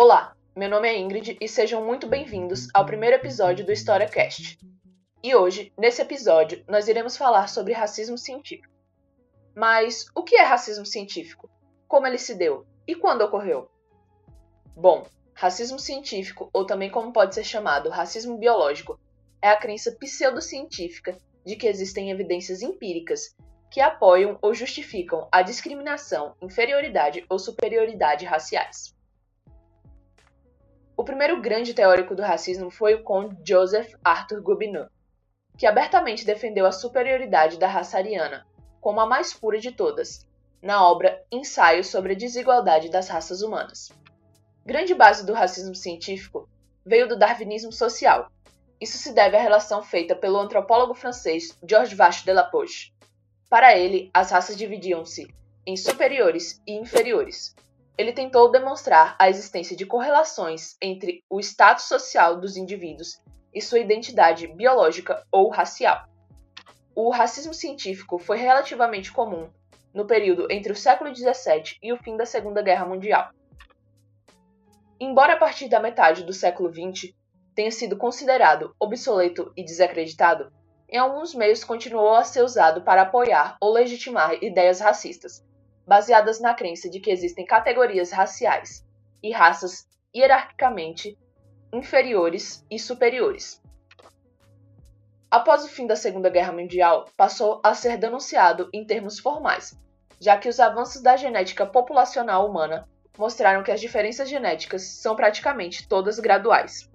Olá, meu nome é Ingrid e sejam muito bem-vindos ao primeiro episódio do HistóriaCast. E hoje, nesse episódio, nós iremos falar sobre racismo científico. Mas o que é racismo científico? Como ele se deu? E quando ocorreu? Bom, racismo científico, ou também como pode ser chamado racismo biológico, é a crença pseudocientífica de que existem evidências empíricas que apoiam ou justificam a discriminação, inferioridade ou superioridade raciais. O primeiro grande teórico do racismo foi o conde Joseph Arthur Gobineau, que abertamente defendeu a superioridade da raça ariana, como a mais pura de todas, na obra Ensaio sobre a Desigualdade das Raças Humanas. Grande base do racismo científico veio do darwinismo social. Isso se deve à relação feita pelo antropólogo francês Georges Vache de la Poche. Para ele, as raças dividiam-se em superiores e inferiores, ele tentou demonstrar a existência de correlações entre o status social dos indivíduos e sua identidade biológica ou racial. O racismo científico foi relativamente comum no período entre o século XVII e o fim da Segunda Guerra Mundial. Embora a partir da metade do século XX tenha sido considerado obsoleto e desacreditado, em alguns meios continuou a ser usado para apoiar ou legitimar ideias racistas, baseadas na crença de que existem categorias raciais e raças hierarquicamente inferiores e superiores. Após o fim da Segunda Guerra Mundial, passou a ser denunciado em termos formais, já que os avanços da genética populacional humana mostraram que as diferenças genéticas são praticamente todas graduais.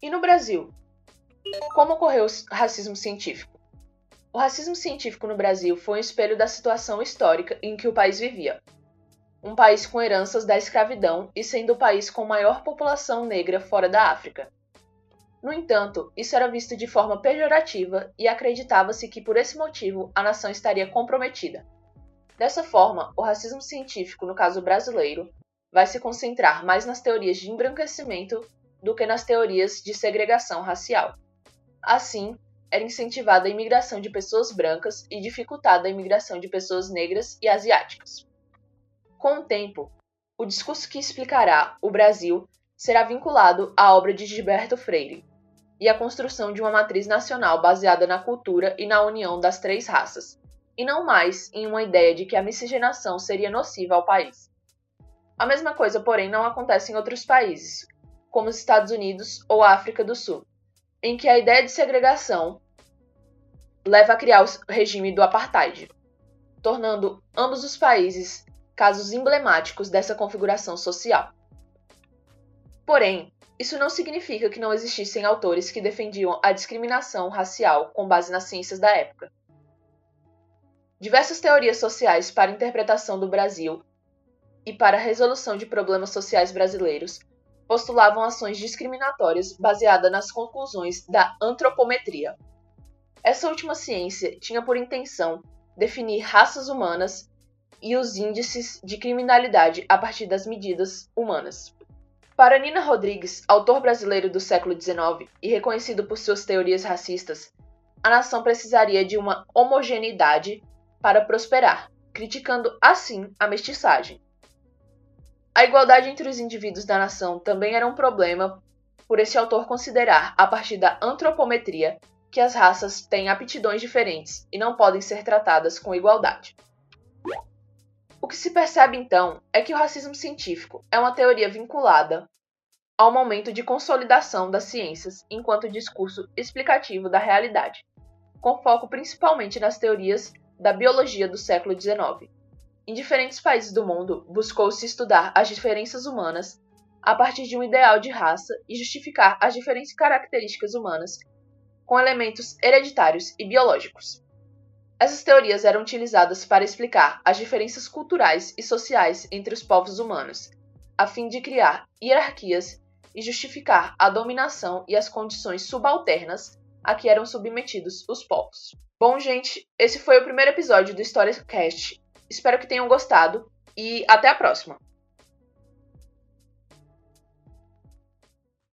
E no Brasil? Como ocorreu o racismo científico? O racismo científico no Brasil foi um espelho da situação histórica em que o país vivia. Um país com heranças da escravidão e sendo o país com maior população negra fora da África. No entanto, isso era visto de forma pejorativa e acreditava-se que por esse motivo a nação estaria comprometida. Dessa forma, o racismo científico, no caso brasileiro, vai se concentrar mais nas teorias de embranquecimento do que nas teorias de segregação racial. Assim, era incentivada a imigração de pessoas brancas e dificultada a imigração de pessoas negras e asiáticas. Com o tempo, o discurso que explicará o Brasil será vinculado à obra de Gilberto Freire e à construção de uma matriz nacional baseada na cultura e na união das três raças, e não mais em uma ideia de que a miscigenação seria nociva ao país. A mesma coisa, porém, não acontece em outros países, como os Estados Unidos ou a África do Sul, em que a ideia de segregação leva a criar o regime do apartheid, tornando ambos os países casos emblemáticos dessa configuração social. Porém, isso não significa que não existissem autores que defendiam a discriminação racial com base nas ciências da época. Diversas teorias sociais para interpretação do Brasil e para a resolução de problemas sociais brasileiros postulavam ações discriminatórias baseadas nas conclusões da antropometria, essa última ciência tinha por intenção definir raças humanas e os índices de criminalidade a partir das medidas humanas. Para Nina Rodrigues, autor brasileiro do século XIX e reconhecido por suas teorias racistas, a nação precisaria de uma homogeneidade para prosperar, criticando assim a mestiçagem. A igualdade entre os indivíduos da nação também era um problema por esse autor considerar, a partir da antropometria, que as raças têm aptidões diferentes e não podem ser tratadas com igualdade. O que se percebe então é que o racismo científico é uma teoria vinculada ao momento de consolidação das ciências enquanto discurso explicativo da realidade, com foco principalmente nas teorias da biologia do século XIX. Em diferentes países do mundo, buscou-se estudar as diferenças humanas a partir de um ideal de raça e justificar as diferentes características humanas com elementos hereditários e biológicos. Essas teorias eram utilizadas para explicar as diferenças culturais e sociais entre os povos humanos, a fim de criar hierarquias e justificar a dominação e as condições subalternas a que eram submetidos os povos. Bom, gente, esse foi o primeiro episódio do Cast. Espero que tenham gostado e até a próxima!